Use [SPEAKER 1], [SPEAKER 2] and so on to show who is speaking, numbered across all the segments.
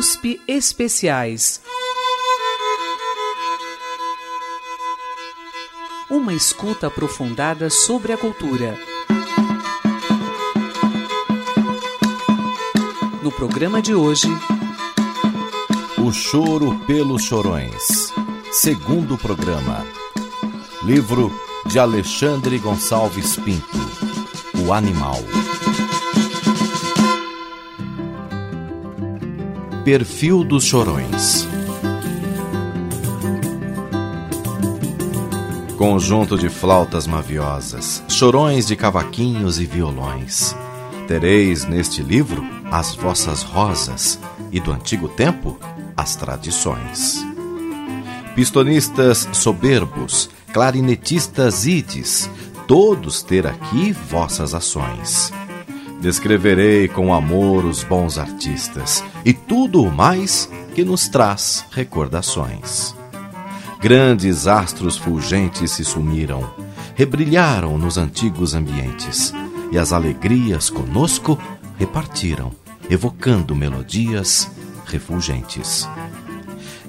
[SPEAKER 1] USP Especiais. Uma escuta aprofundada sobre a cultura. No programa de hoje.
[SPEAKER 2] O Choro pelos Chorões. Segundo programa. Livro de Alexandre Gonçalves Pinto. O Animal. Perfil dos Chorões. Conjunto de flautas maviosas, chorões de cavaquinhos e violões. Tereis neste livro as vossas rosas e do antigo tempo as tradições. Pistonistas soberbos, clarinetistas ides, todos ter aqui vossas ações. Descreverei com amor os bons artistas e tudo o mais que nos traz recordações. Grandes astros fulgentes se sumiram, rebrilharam nos antigos ambientes, e as alegrias conosco repartiram, evocando melodias refulgentes.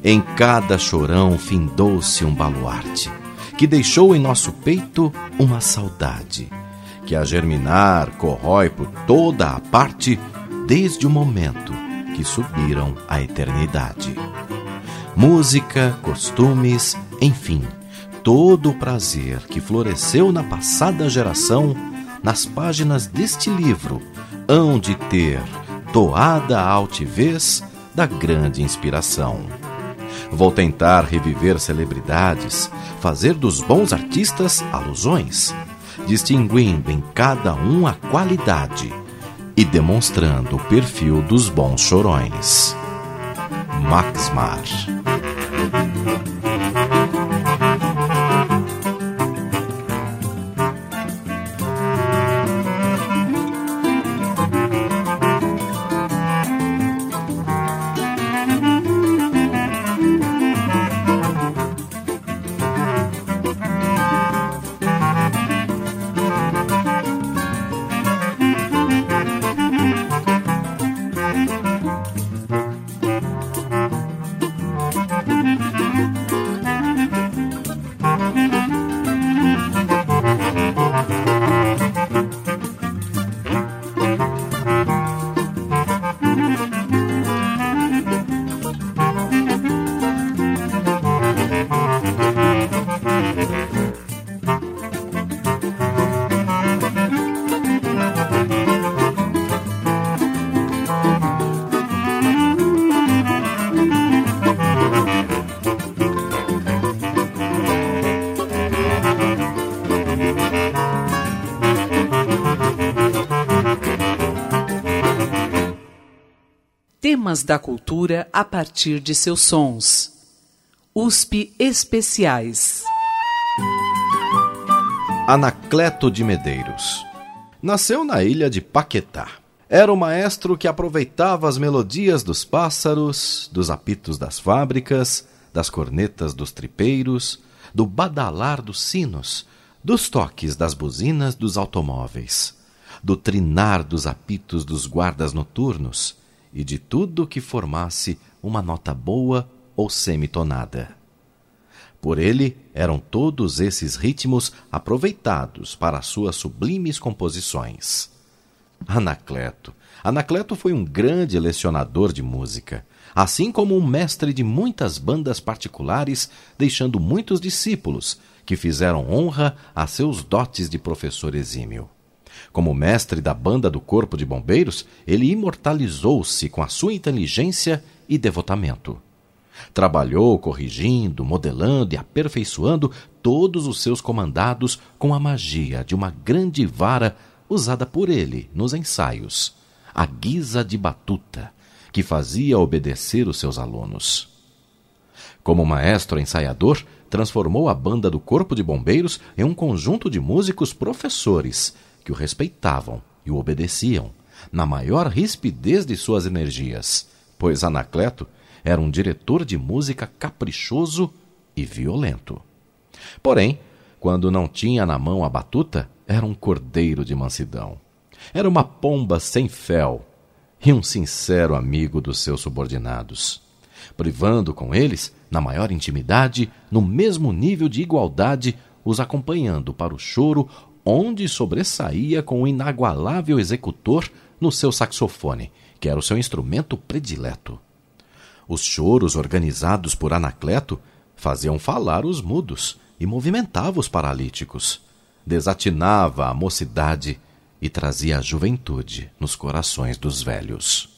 [SPEAKER 2] Em cada chorão findou-se um baluarte, que deixou em nosso peito uma saudade que a germinar corrói por toda a parte desde o momento que subiram à eternidade. Música, costumes, enfim, todo o prazer que floresceu na passada geração, nas páginas deste livro, hão de ter toada a altivez da grande inspiração. Vou tentar reviver celebridades, fazer dos bons artistas alusões, distinguindo em cada um a qualidade e demonstrando o perfil dos bons chorões. Max
[SPEAKER 1] Da cultura a partir de seus sons. USP Especiais.
[SPEAKER 2] Anacleto de Medeiros. Nasceu na ilha de Paquetá. Era o maestro que aproveitava as melodias dos pássaros, dos apitos das fábricas, das cornetas dos tripeiros, do badalar dos sinos, dos toques das buzinas dos automóveis, do trinar dos apitos dos guardas noturnos, e de tudo que formasse uma nota boa ou semitonada. Por ele eram todos esses ritmos aproveitados para suas sublimes composições. Anacleto. Anacleto foi um grande lecionador de música, assim como um mestre de muitas bandas particulares, deixando muitos discípulos que fizeram honra a seus dotes de professor exímio. Como mestre da banda do Corpo de Bombeiros, ele imortalizou-se com a sua inteligência e devotamento. Trabalhou corrigindo, modelando e aperfeiçoando todos os seus comandados com a magia de uma grande vara usada por ele nos ensaios, a guisa de batuta, que fazia obedecer os seus alunos. Como maestro ensaiador, transformou a banda do Corpo de Bombeiros em um conjunto de músicos professores que o respeitavam e o obedeciam, na maior rispidez de suas energias, pois Anacleto era um diretor de música caprichoso e violento. Porém, quando não tinha na mão a batuta, era um cordeiro de mansidão. Era uma pomba sem fel, e um sincero amigo dos seus subordinados, privando com eles, na maior intimidade, no mesmo nível de igualdade, os acompanhando para o choro, onde sobressaía com o inagualável executor no seu saxofone, que era o seu instrumento predileto. Os choros organizados por Anacleto faziam falar os mudos e movimentava os paralíticos, desatinava a mocidade e trazia a juventude nos corações dos velhos.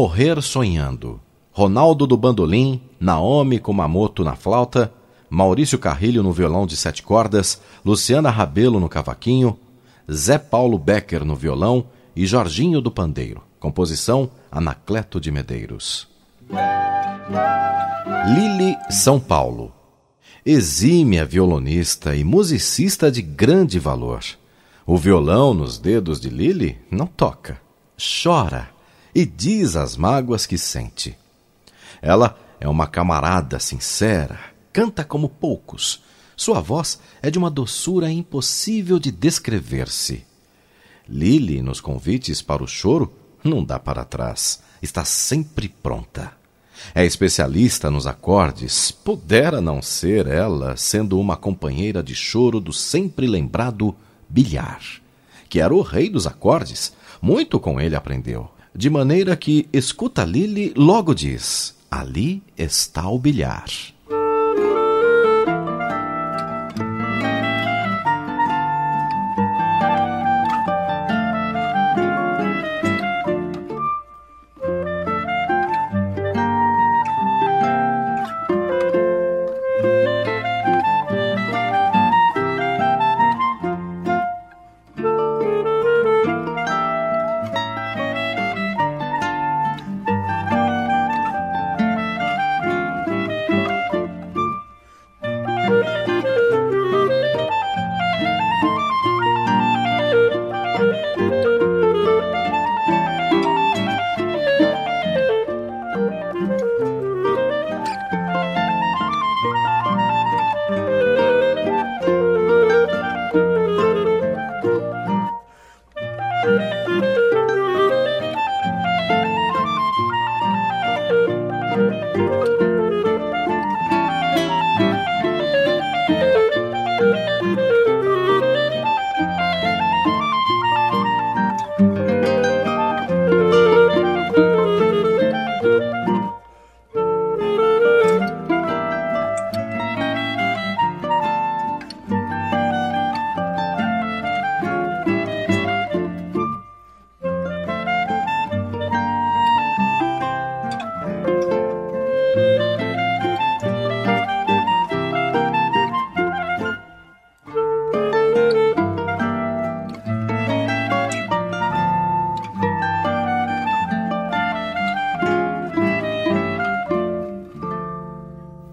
[SPEAKER 2] Morrer Sonhando. Ronaldo do bandolim, Naomi Kumamoto na flauta, Maurício Carrilho no violão de sete cordas, Luciana Rabelo no cavaquinho, Zé Paulo Becker no violão e Jorginho do pandeiro. Composição Anacleto de Medeiros. Lili São Paulo. Exímia violonista e musicista de grande valor. O violão nos dedos de Lili não toca, chora e diz as mágoas que sente. Ela é uma camarada sincera, canta como poucos. Sua voz é de uma doçura impossível de descrever-se. Lili, nos convites para o choro, não dá para trás, está sempre pronta. É especialista nos acordes, pudera não ser ela, sendo uma companheira de choro do sempre lembrado Bilhar, que era o rei dos acordes. Muito com ele aprendeu de maneira que escuta Lili logo diz: Ali está o bilhar.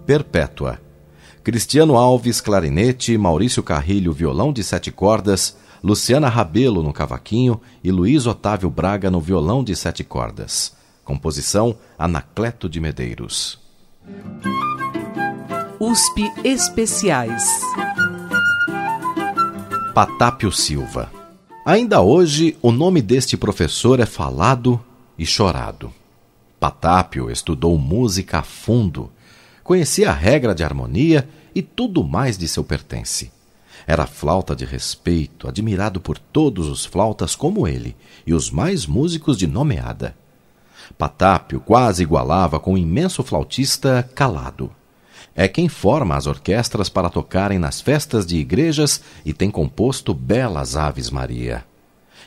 [SPEAKER 2] Perpétua. Cristiano Alves, clarinete, Maurício Carrilho, violão de sete cordas, Luciana Rabelo no cavaquinho e Luiz Otávio Braga no violão de sete cordas. Composição Anacleto de Medeiros.
[SPEAKER 1] USP Especiais.
[SPEAKER 2] Patápio Silva. Ainda hoje, o nome deste professor é falado e chorado. Patápio estudou música a fundo conhecia a regra de harmonia e tudo mais de seu pertence. Era flauta de respeito, admirado por todos os flautas como ele e os mais músicos de nomeada. Patápio quase igualava com o imenso flautista Calado. É quem forma as orquestras para tocarem nas festas de igrejas e tem composto belas Aves Maria.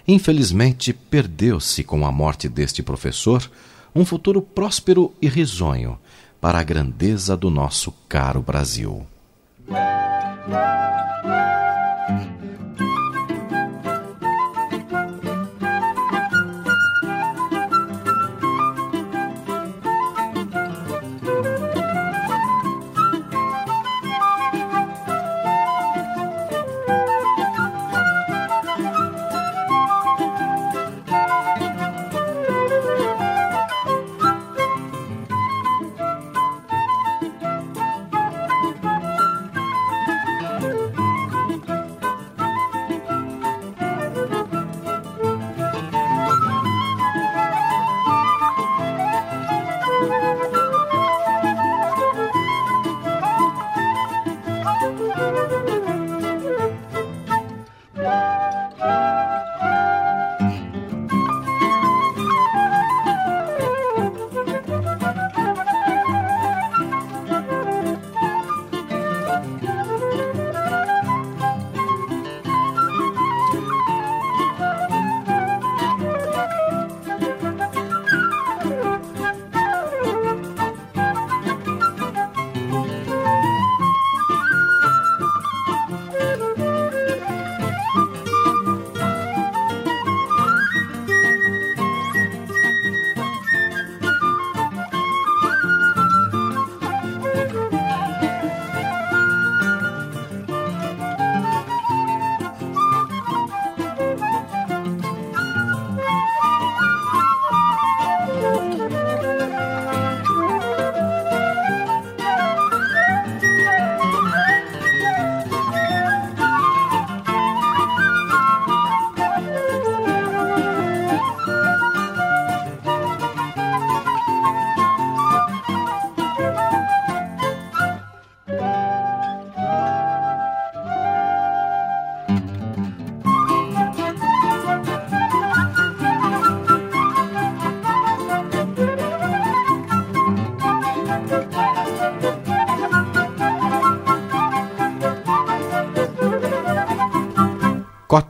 [SPEAKER 2] Infelizmente, perdeu-se com a morte deste professor um futuro próspero e risonho, para a grandeza do nosso caro Brasil.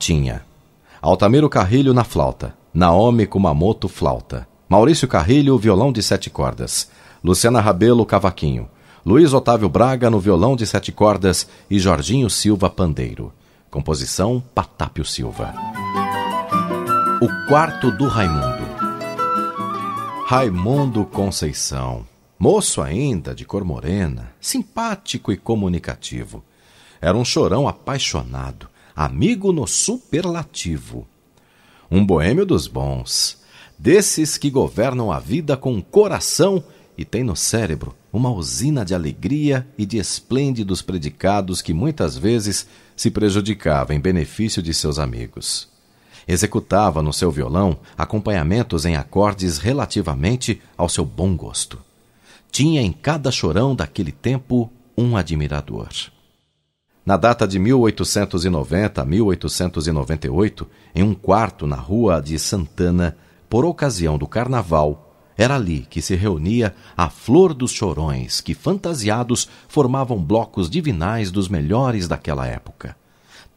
[SPEAKER 2] Cotinha. Altamiro Carrilho na flauta. Naomi Kumamoto flauta. Maurício Carrilho violão de sete cordas. Luciana Rabelo cavaquinho. Luiz Otávio Braga no violão de sete cordas e Jorginho Silva pandeiro. Composição Patápio Silva. O quarto do Raimundo. Raimundo Conceição. Moço ainda, de cor morena, simpático e comunicativo. Era um chorão apaixonado amigo no superlativo. Um boêmio dos bons, desses que governam a vida com coração e tem no cérebro uma usina de alegria e de esplêndidos predicados que muitas vezes se prejudicava em benefício de seus amigos. Executava no seu violão acompanhamentos em acordes relativamente ao seu bom gosto. tinha em cada chorão daquele tempo um admirador. Na data de 1890 a 1898, em um quarto na rua de Santana, por ocasião do carnaval, era ali que se reunia a flor dos chorões, que fantasiados formavam blocos divinais dos melhores daquela época.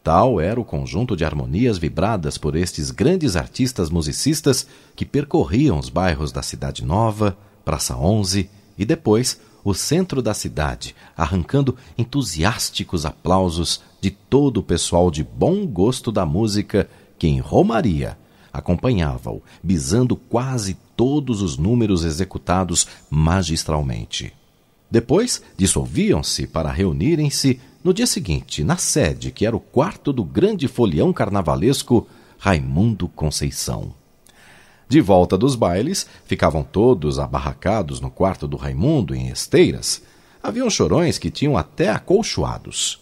[SPEAKER 2] Tal era o conjunto de harmonias vibradas por estes grandes artistas musicistas que percorriam os bairros da Cidade Nova, Praça Onze e depois o centro da cidade, arrancando entusiásticos aplausos de todo o pessoal de bom gosto da música que em Romaria acompanhava-o, bisando quase todos os números executados magistralmente. Depois dissolviam-se para reunirem-se no dia seguinte, na sede, que era o quarto do grande folião carnavalesco Raimundo Conceição. De volta dos bailes, ficavam todos abarracados no quarto do Raimundo, em esteiras. Haviam chorões que tinham até acolchoados.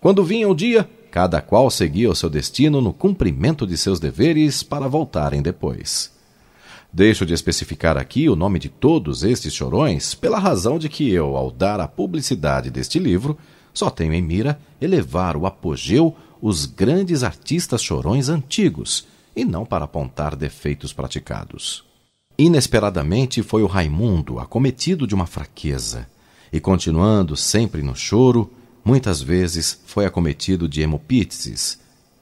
[SPEAKER 2] Quando vinha o dia, cada qual seguia o seu destino no cumprimento de seus deveres para voltarem depois. Deixo de especificar aqui o nome de todos estes chorões, pela razão de que eu, ao dar a publicidade deste livro, só tenho em mira elevar o apogeu os grandes artistas chorões antigos, e não para apontar defeitos praticados. Inesperadamente foi o Raimundo acometido de uma fraqueza, e continuando sempre no choro, muitas vezes foi acometido de hemopíteses,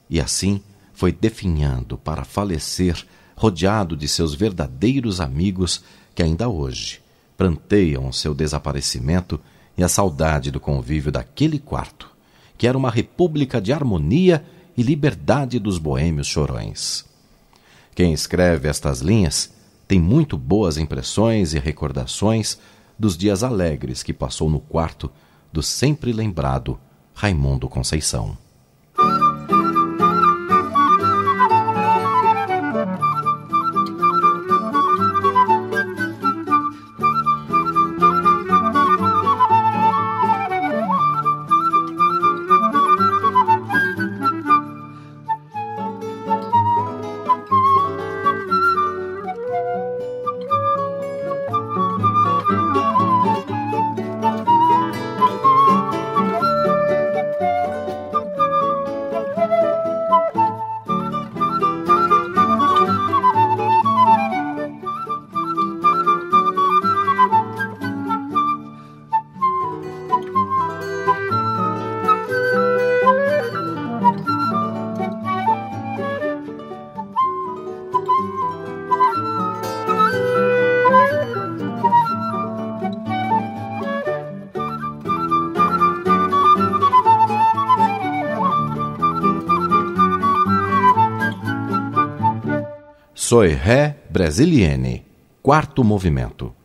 [SPEAKER 2] e assim foi definhando para falecer rodeado de seus verdadeiros amigos que ainda hoje pranteiam o seu desaparecimento e a saudade do convívio daquele quarto, que era uma república de harmonia e liberdade dos boêmios chorões. Quem escreve estas linhas tem muito boas impressões e recordações dos dias alegres que passou no quarto do sempre lembrado Raimundo Conceição. Soy Ré Brasilienne, quarto movimento.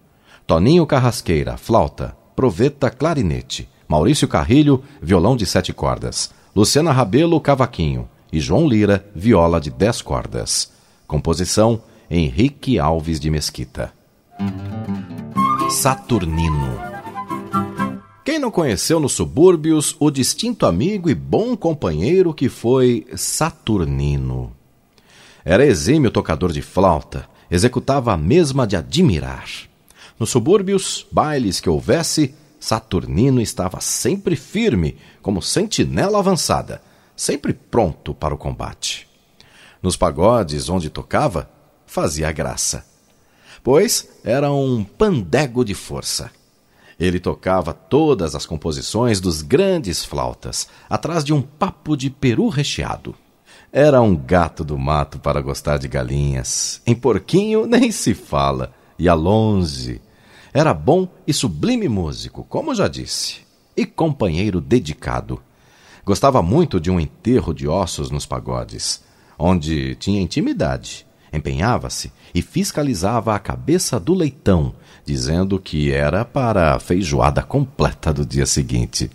[SPEAKER 2] Toninho Carrasqueira, flauta. Proveta, clarinete. Maurício Carrilho, violão de sete cordas. Luciana Rabelo, cavaquinho. E João Lira, viola de dez cordas. Composição: Henrique Alves de Mesquita. Saturnino. Quem não conheceu nos subúrbios o distinto amigo e bom companheiro que foi Saturnino? Era exímio tocador de flauta, executava a mesma de admirar. Nos subúrbios, bailes que houvesse, Saturnino estava sempre firme, como sentinela avançada, sempre pronto para o combate. Nos pagodes onde tocava, fazia graça, pois era um pandego de força. Ele tocava todas as composições dos grandes flautas, atrás de um papo de peru recheado. Era um gato do mato para gostar de galinhas. Em porquinho nem se fala, ia longe. Era bom e sublime músico, como já disse, e companheiro dedicado. Gostava muito de um enterro de ossos nos pagodes, onde tinha intimidade. Empenhava-se e fiscalizava a cabeça do leitão, dizendo que era para a feijoada completa do dia seguinte.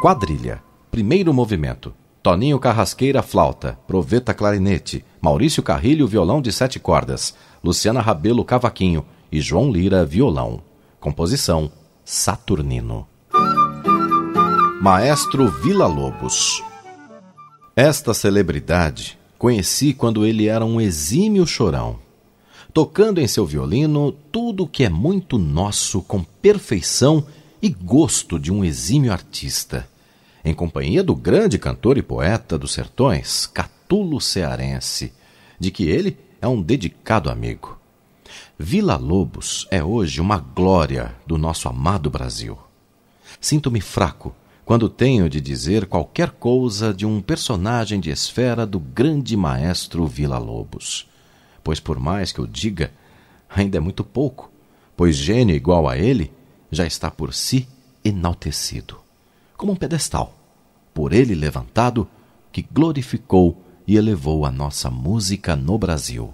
[SPEAKER 2] Quadrilha. Primeiro movimento. Toninho Carrasqueira, flauta. Proveta, clarinete. Maurício Carrilho, violão de sete cordas. Luciana Rabelo, cavaquinho. E João Lira, violão. Composição: Saturnino. Maestro Vila Lobos. Esta celebridade conheci quando ele era um exímio chorão, tocando em seu violino tudo o que é muito nosso com perfeição e gosto de um exímio artista, em companhia do grande cantor e poeta dos sertões, Catulo Cearense, de que ele é um dedicado amigo. Vila Lobos é hoje uma glória do nosso amado Brasil. Sinto-me fraco quando tenho de dizer qualquer coisa de um personagem de esfera do grande maestro Vila Lobos. Pois por mais que eu diga, ainda é muito pouco, pois gênio igual a ele já está por si enaltecido, como um pedestal, por ele levantado, que glorificou e elevou a nossa música no Brasil.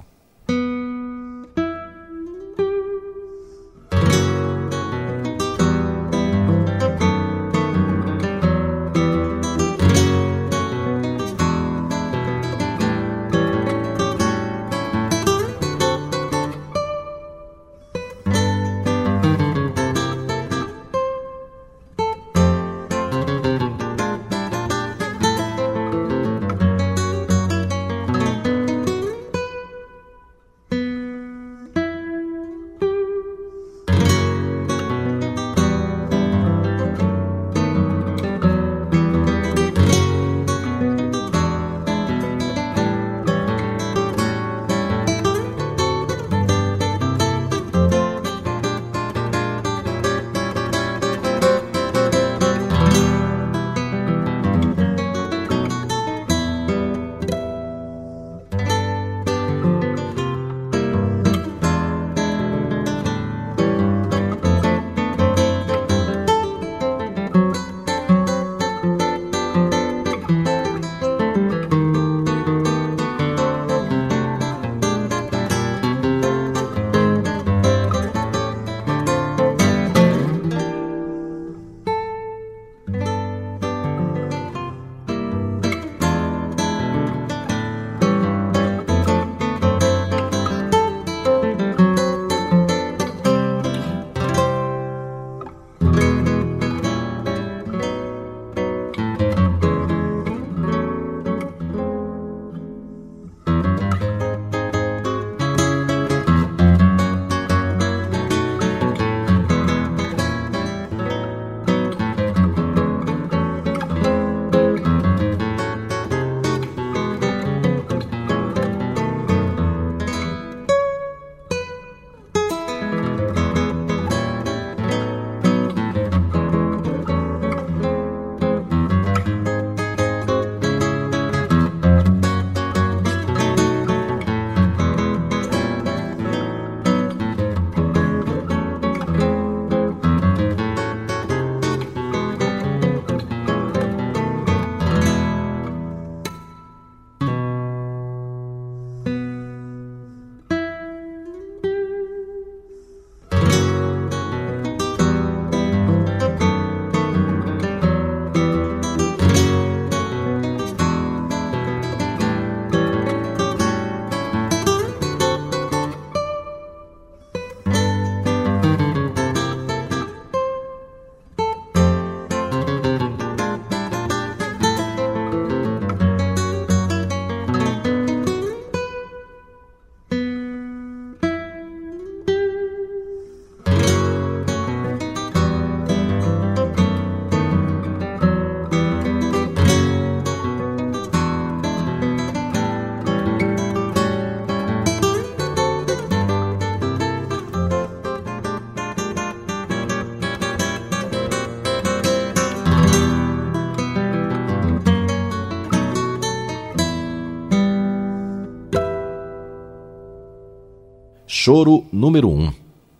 [SPEAKER 2] Choro número 1.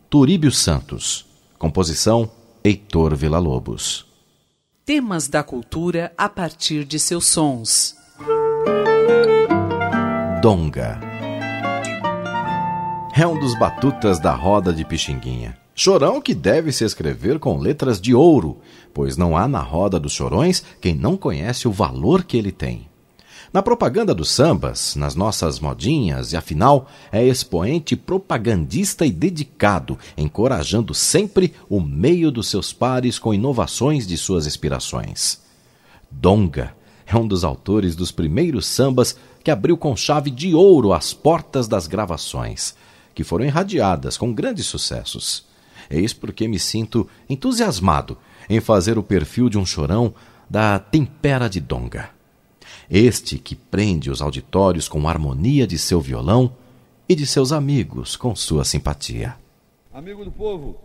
[SPEAKER 2] Turíbio Santos. Composição Heitor Villa-Lobos.
[SPEAKER 1] Temas da cultura a partir de seus sons.
[SPEAKER 2] Donga. É um dos batutas da roda de Pixinguinha. Chorão que deve se escrever com letras de ouro, pois não há na roda dos chorões quem não conhece o valor que ele tem. Na propaganda dos sambas, nas nossas modinhas, e afinal, é expoente propagandista e dedicado, encorajando sempre o meio dos seus pares com inovações de suas inspirações. Donga é um dos autores dos primeiros sambas que abriu com chave de ouro as portas das gravações, que foram irradiadas com grandes sucessos. Eis porque me sinto entusiasmado em fazer o perfil de um chorão da Tempera de Donga. Este que prende os auditórios com a harmonia de seu violão e de seus amigos com sua simpatia.
[SPEAKER 3] Amigo do povo.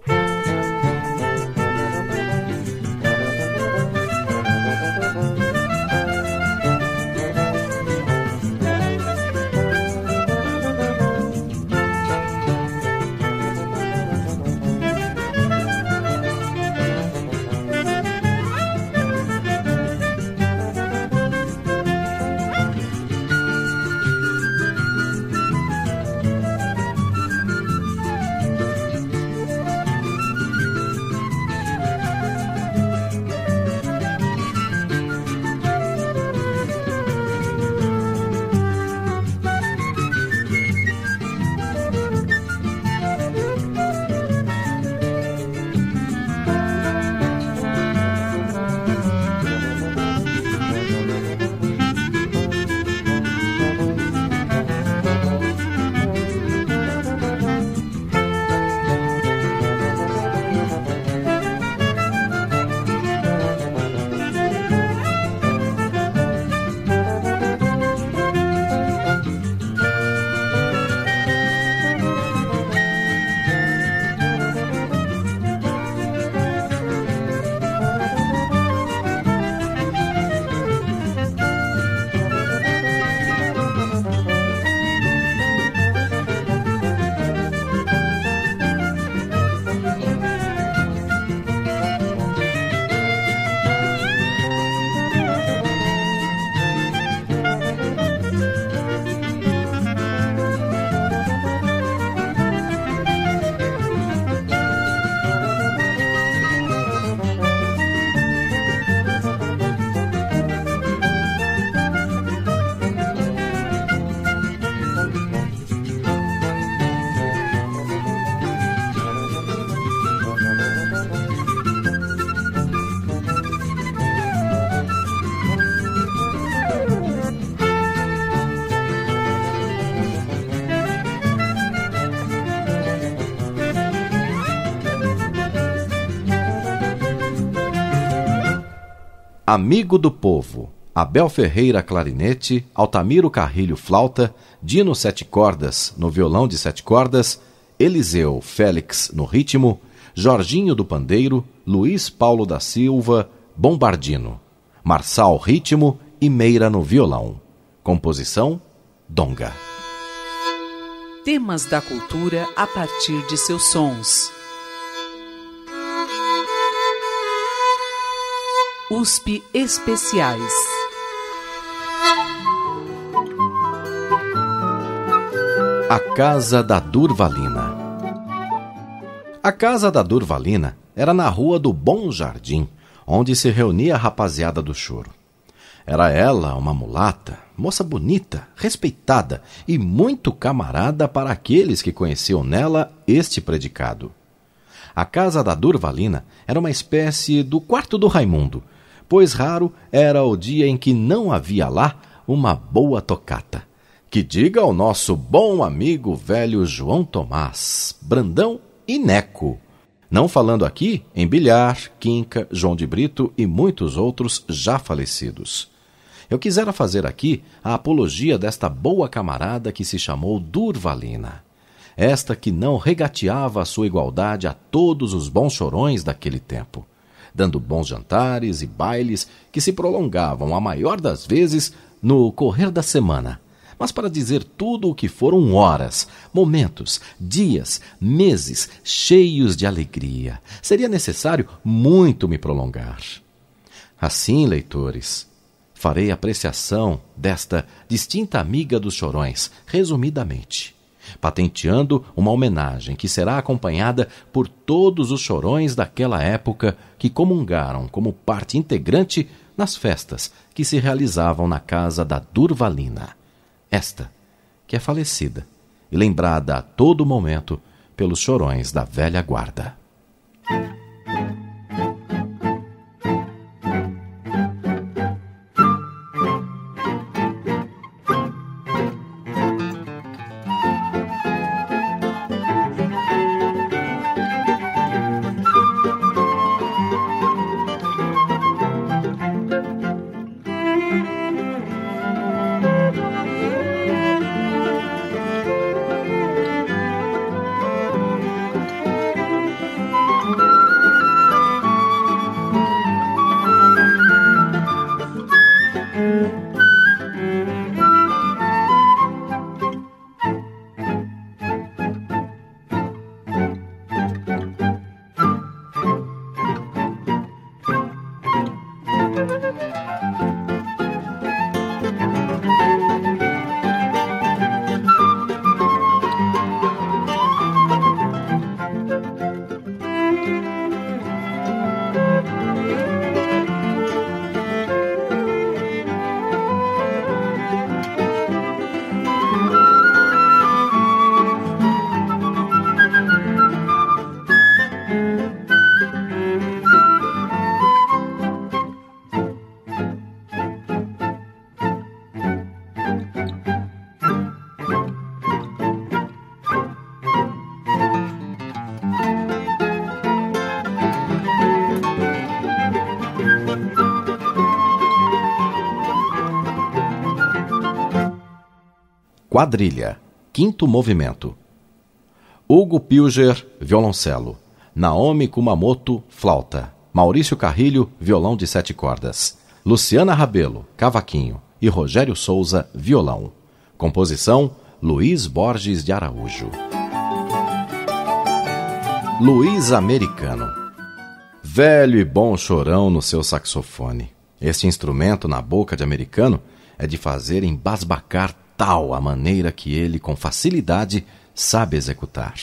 [SPEAKER 2] Amigo do Povo, Abel Ferreira clarinete, Altamiro Carrilho flauta, Dino sete cordas no violão de sete cordas, Eliseu Félix no ritmo, Jorginho do pandeiro, Luiz Paulo da Silva bombardino, Marçal ritmo e Meira no violão. Composição Donga.
[SPEAKER 1] Temas da cultura a partir de seus sons. USP Especiais.
[SPEAKER 2] A Casa da Durvalina. A Casa da Durvalina era na Rua do Bom Jardim, onde se reunia a rapaziada do choro. Era ela uma mulata, moça bonita, respeitada e muito camarada para aqueles que conheciam nela este predicado. A casa da Durvalina era uma espécie do quarto do Raimundo, pois raro era o dia em que não havia lá uma boa tocata. Que diga ao nosso bom amigo velho João Tomás, Brandão e Neco. Não falando aqui em Bilhar, Quinca, João de Brito e muitos outros já falecidos. Eu quisera fazer aqui a apologia desta boa camarada que se chamou Durvalina. Esta que não regateava a sua igualdade a todos os bons chorões daquele tempo dando bons jantares e bailes que se prolongavam, a maior das vezes, no correr da semana. Mas para dizer tudo o que foram horas, momentos, dias, meses cheios de alegria, seria necessário muito me prolongar. Assim, leitores, farei apreciação desta distinta amiga dos chorões, resumidamente. Patenteando uma homenagem que será acompanhada por todos os chorões daquela época que comungaram como parte integrante nas festas que se realizavam na casa da Durvalina. Esta, que é falecida e lembrada a todo momento pelos chorões da velha guarda. Quadrilha, quinto movimento. Hugo Pilger, violoncelo. Naomi Kumamoto, flauta. Maurício Carrilho, violão de sete cordas. Luciana Rabelo, cavaquinho. E Rogério Souza, violão. Composição: Luiz Borges de Araújo. Luiz Americano. Velho e bom chorão no seu saxofone. Este instrumento na boca de americano é de fazer embasbacar tal a maneira que ele, com facilidade, sabe executar,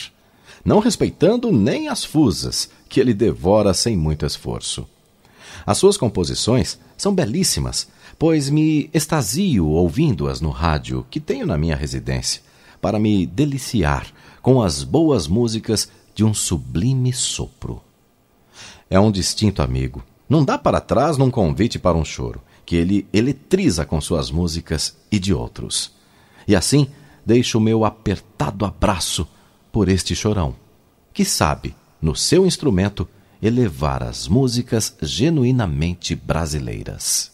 [SPEAKER 2] não respeitando nem as fusas, que ele devora sem muito esforço. As suas composições são belíssimas, pois me extasio ouvindo-as no rádio que tenho na minha residência, para me deliciar com as boas músicas de um sublime sopro. É um distinto amigo. Não dá para trás num convite para um choro, que ele eletriza com suas músicas e de outros. E assim deixo o meu apertado abraço por este chorão, que sabe, no seu instrumento, elevar as músicas genuinamente brasileiras.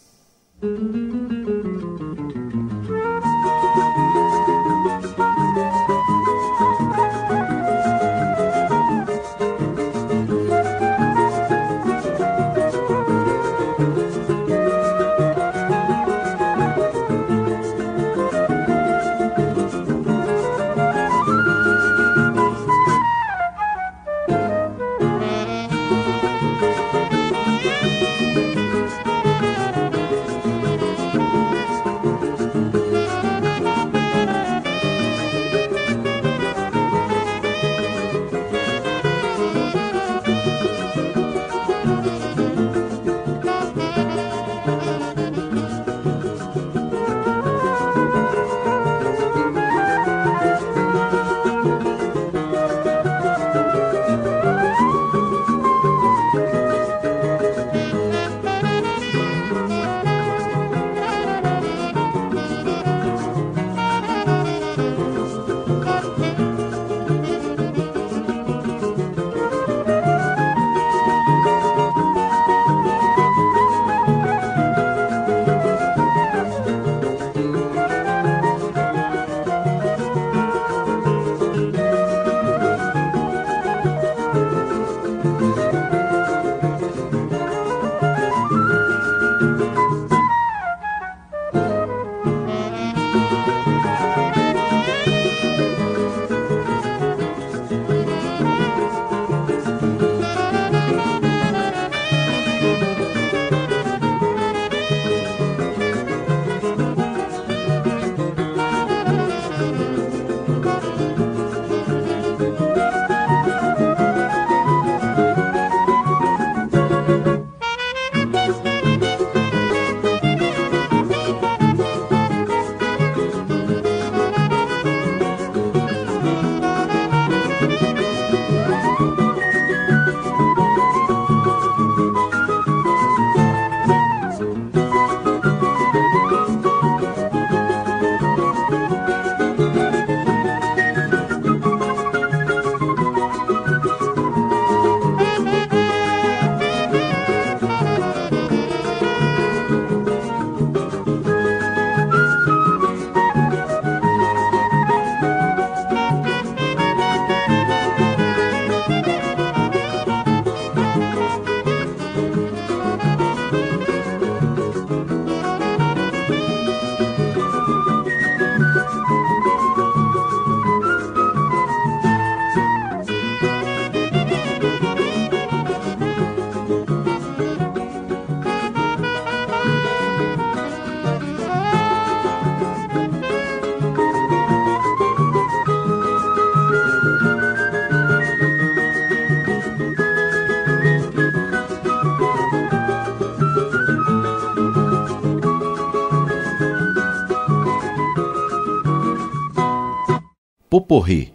[SPEAKER 2] Poporri,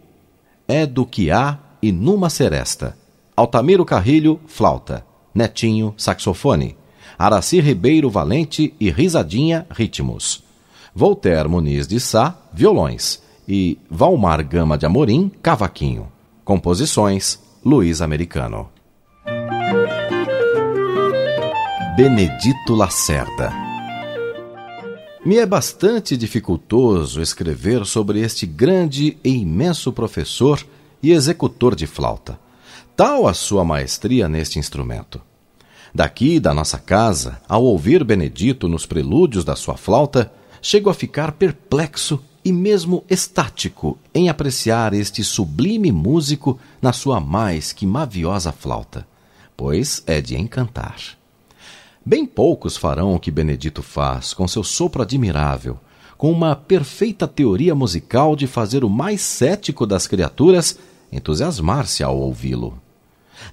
[SPEAKER 2] É do que há e numa seresta. Altamiro Carrilho, flauta. Netinho, saxofone. Araci Ribeiro Valente e Risadinha, ritmos. Voltaire Muniz de Sá, violões. E Valmar Gama de Amorim, cavaquinho. Composições, Luiz Americano. Benedito Lacerda Me é bastante dificultoso escrever sobre este grande e imenso professor e executor de flauta. Tal a sua maestria neste instrumento. Daqui da nossa casa, ao ouvir Benedito nos prelúdios da sua flauta, chego a ficar perplexo e mesmo estático em apreciar este sublime músico na sua mais que maviosa flauta, pois é de encantar. Bem poucos farão o que Benedito faz, com seu sopro admirável, com uma perfeita teoria musical de fazer o mais cético das criaturas entusiasmar-se ao ouvi-lo.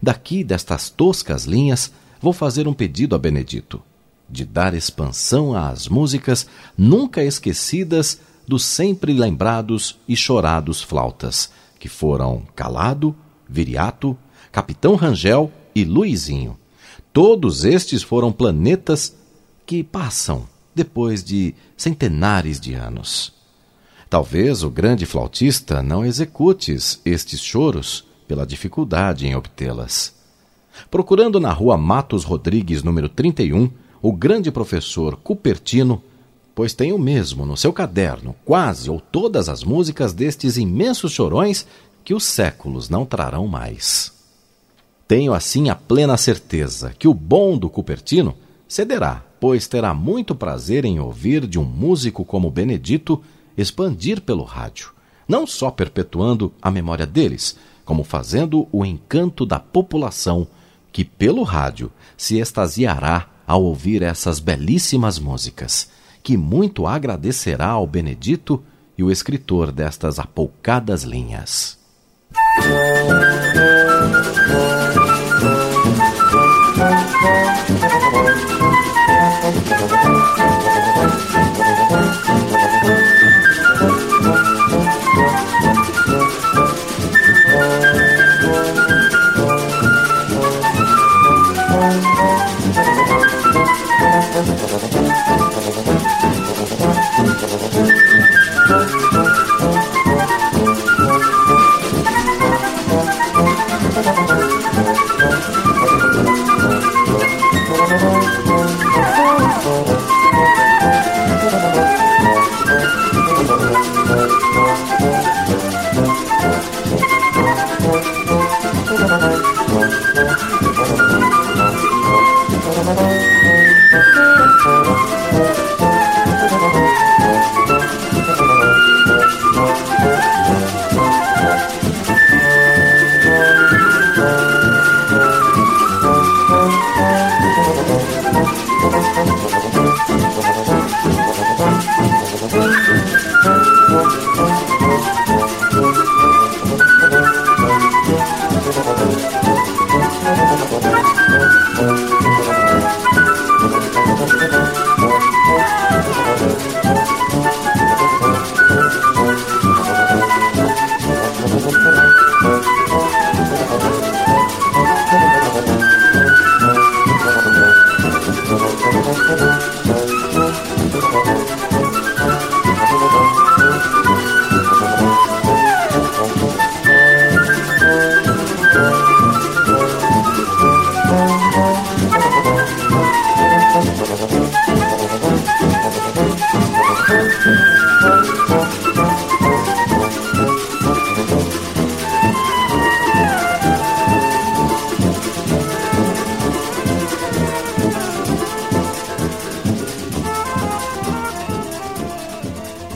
[SPEAKER 2] Daqui destas toscas linhas, vou fazer um pedido a Benedito, de dar expansão às músicas nunca esquecidas dos sempre lembrados e chorados flautas, que foram Calado, Viriato, Capitão Rangel e Luizinho Todos estes foram planetas que passam depois de centenares de anos. Talvez o grande flautista não executes estes choros pela dificuldade em obtê-las. Procurando na rua Matos Rodrigues, número 31, o grande professor Cupertino, pois tem o mesmo no seu caderno quase ou todas as músicas destes imensos chorões que os séculos não trarão mais. Tenho assim a plena certeza que o bom do Cupertino cederá, pois terá muito prazer em ouvir de um músico como Benedito expandir pelo rádio, não só perpetuando a memória deles, como fazendo o encanto da população que pelo rádio se extasiará ao ouvir essas belíssimas músicas, que muito agradecerá ao Benedito e o escritor destas apoucadas linhas.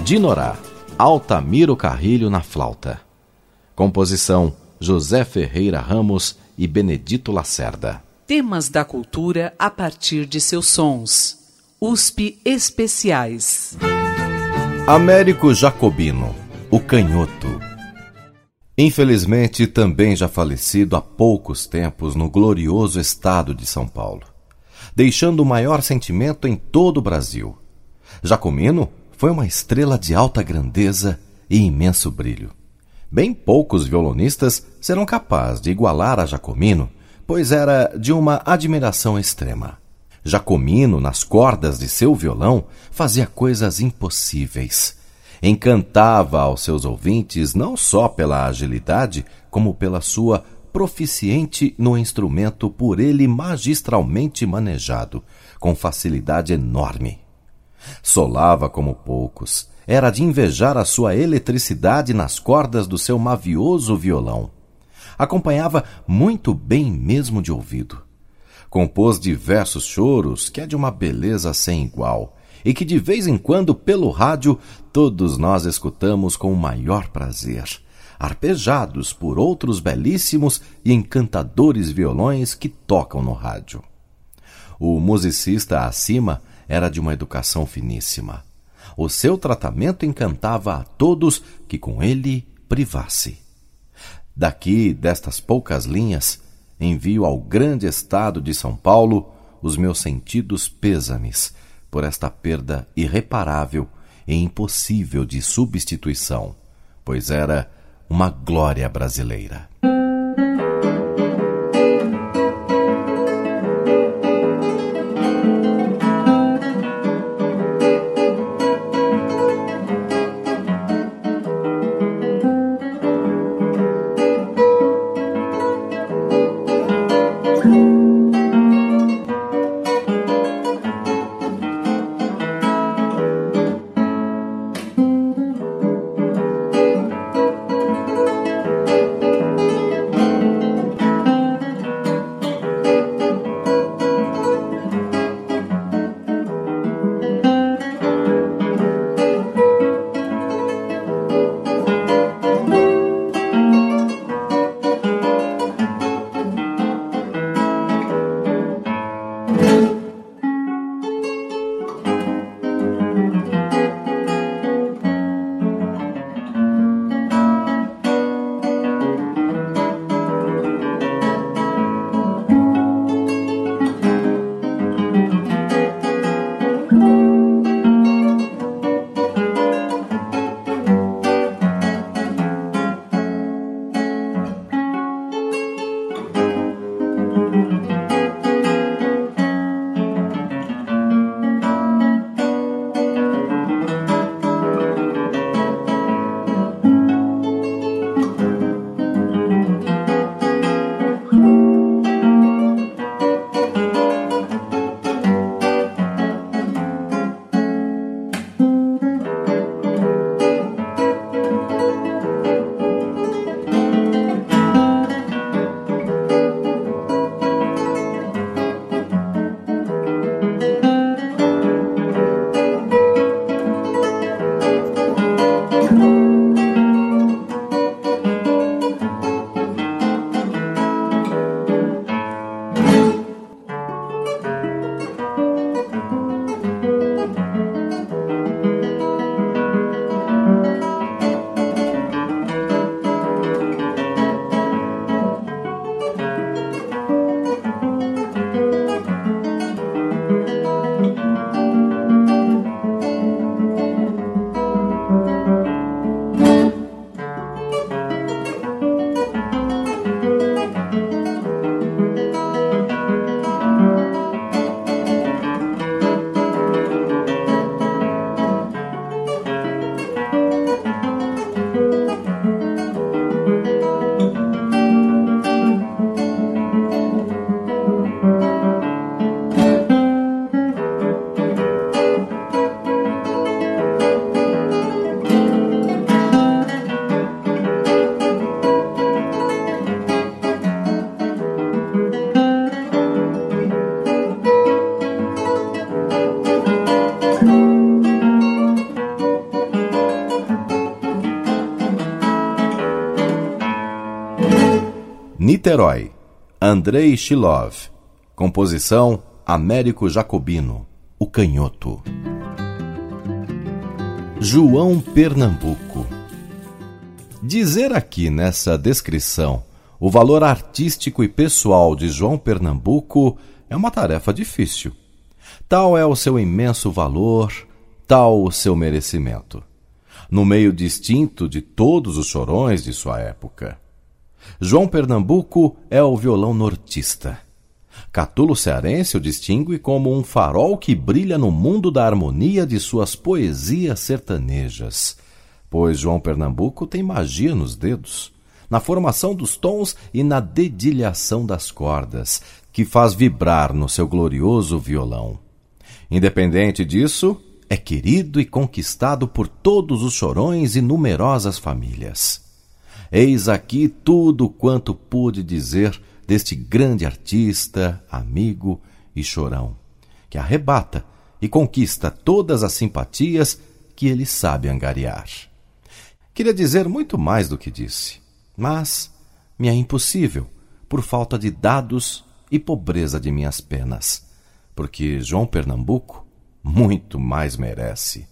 [SPEAKER 2] Dinorá, Altamiro Carrilho na flauta. Composição José Ferreira Ramos e Benedito Lacerda.
[SPEAKER 1] Temas da cultura a partir de seus sons. USP Especiais.
[SPEAKER 2] Américo Jacobino, o canhoto. Infelizmente, também já falecido há poucos tempos no glorioso estado de São Paulo, deixando o maior sentimento em todo o Brasil. Jacomino foi uma estrela de alta grandeza e imenso brilho. Bem poucos violonistas serão capazes de igualar a Jacomino, pois era de uma admiração extrema. Jacomino, nas cordas de seu violão, fazia coisas impossíveis. Encantava aos seus ouvintes não só pela agilidade, como pela sua proficiente no instrumento por ele magistralmente manejado, com facilidade enorme. Solava como poucos, era de invejar a sua eletricidade nas cordas do seu mavioso violão. Acompanhava muito bem mesmo de ouvido. Compôs diversos choros que é de uma beleza sem igual e que de vez em quando pelo rádio todos nós escutamos com o maior prazer, arpejados por outros belíssimos e encantadores violões que tocam no rádio. O musicista acima era de uma educação finíssima o seu tratamento encantava a todos que com ele privasse. Daqui, destas poucas linhas, envio ao grande estado de São Paulo os meus sentidos pêsames por esta perda irreparável e impossível de substituição, pois era uma glória brasileira. Niterói, Andrei Shilov. Composição Américo Jacobino, O Canhoto. João Pernambuco. Dizer aqui nessa descrição o valor artístico e pessoal de João Pernambuco é uma tarefa difícil. Tal é o seu imenso valor, tal o seu merecimento. no meio distinto de todos os chorões de sua época. João Pernambuco é o violão nortista. Catulo Cearense o distingue como um farol que brilha no mundo da harmonia de suas poesias sertanejas, pois João Pernambuco tem magia nos dedos, na formação dos tons e na dedilhação das cordas, que faz vibrar no seu glorioso violão. Independente disso, é querido e conquistado por todos os chorões e numerosas famílias. Eis aqui tudo quanto pude dizer deste grande artista, amigo e chorão, que arrebata e conquista todas as simpatias que ele sabe angariar. Queria dizer muito mais do que disse, mas me é impossível por falta de dados e pobreza de minhas penas, porque João Pernambuco muito mais merece.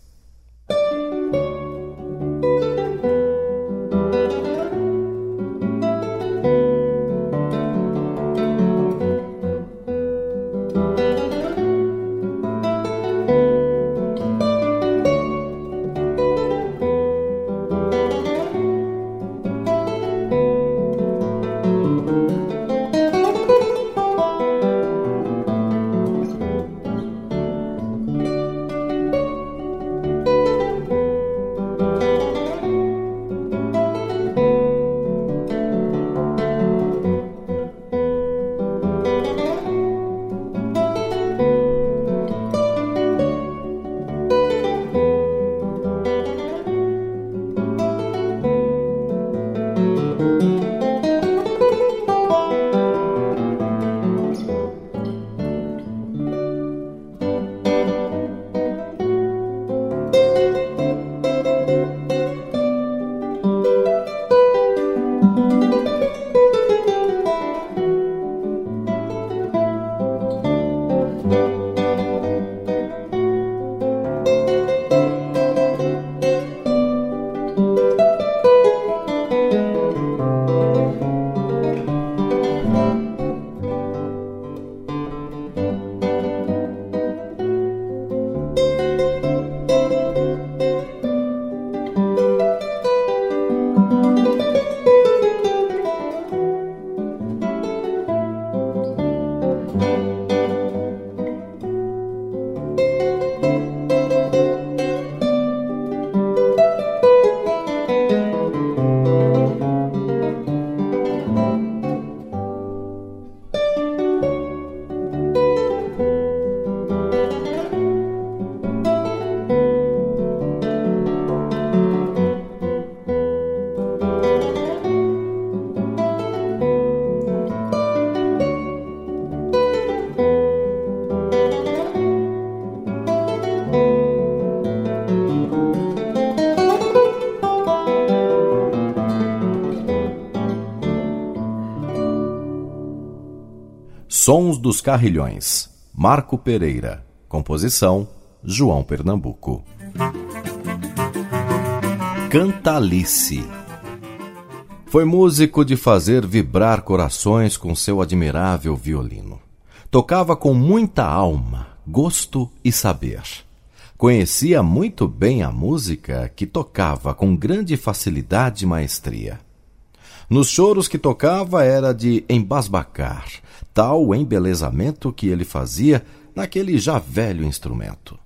[SPEAKER 2] Sons dos Carrilhões, Marco Pereira. Composição, João Pernambuco. Cantalice. Foi músico de fazer vibrar corações com seu admirável violino. Tocava com muita alma, gosto e saber. Conhecia muito bem a música que tocava com grande facilidade e maestria. Nos choros que tocava era de embasbacar, tal embelezamento que ele fazia naquele já velho instrumento.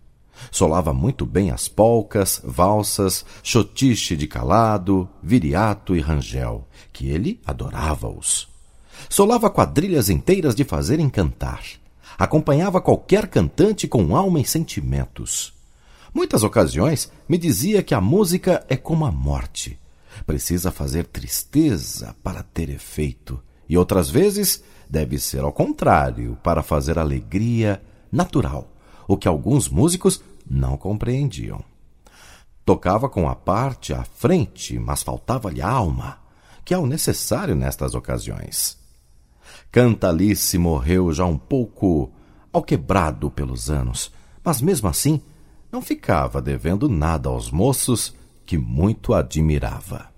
[SPEAKER 2] Solava muito bem as polcas, valsas, chotiche de calado, viriato e rangel, que ele adorava-os. Solava quadrilhas inteiras de fazer encantar. Acompanhava qualquer cantante com alma e sentimentos. Muitas ocasiões me dizia que a música é como a morte precisa fazer tristeza para ter efeito, e outras vezes deve ser ao contrário, para fazer alegria natural, o que alguns músicos não compreendiam. Tocava com a parte à frente, mas faltava-lhe a alma, que é o necessário nestas ocasiões. Cantalice morreu já um pouco alquebrado pelos anos, mas mesmo assim não ficava devendo nada aos moços que muito admirava.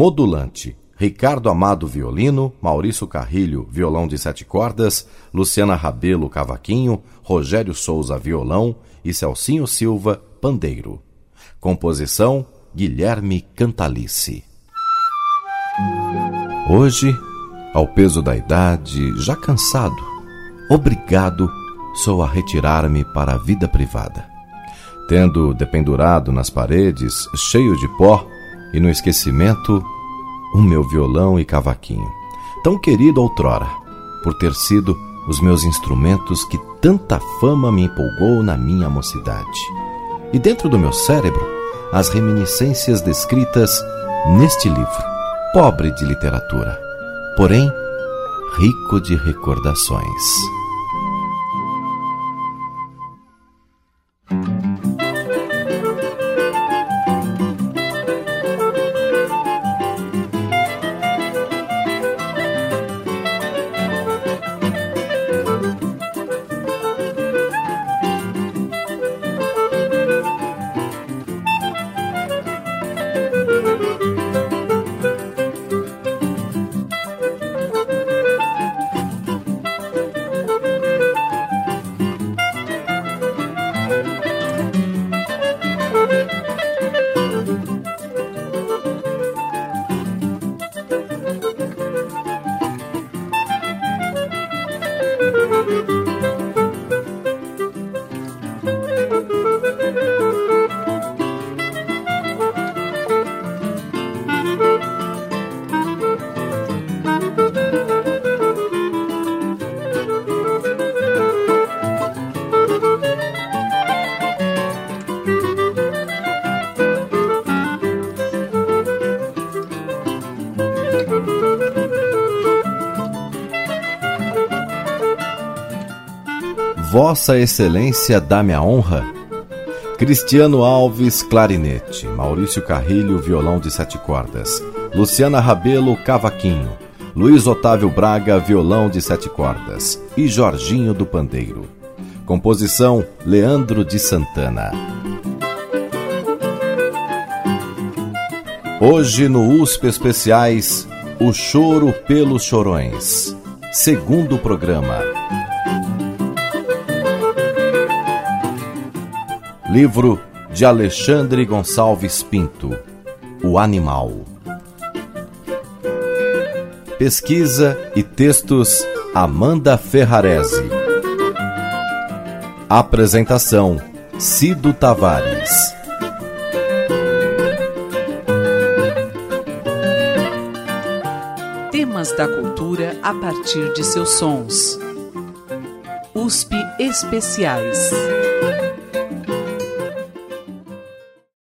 [SPEAKER 2] Modulante. Ricardo Amado violino, Maurício Carrilho violão de sete cordas, Luciana Rabelo cavaquinho, Rogério Souza violão e Celcinho Silva pandeiro. Composição Guilherme Cantalice. Hoje, ao peso da idade, já cansado, obrigado sou a retirar-me para a vida privada. Tendo dependurado nas paredes, cheio de pó, e no esquecimento, o meu violão e cavaquinho, tão querido outrora, por ter sido os meus instrumentos que tanta fama me empolgou na minha mocidade. E dentro do meu cérebro, as reminiscências descritas neste livro, pobre de literatura, porém rico de recordações. Vossa Excelência dá-me a honra? Cristiano Alves, clarinete. Maurício Carrilho, violão de sete cordas. Luciana Rabelo, cavaquinho. Luiz Otávio Braga, violão de sete cordas. E Jorginho do Pandeiro. Composição Leandro de Santana. Hoje no USP Especiais, O Choro pelos Chorões. Segundo programa. Livro de Alexandre Gonçalves Pinto O Animal. Pesquisa e textos Amanda Ferrarese. Apresentação Cido Tavares.
[SPEAKER 1] Temas da cultura a partir de seus sons. USP Especiais.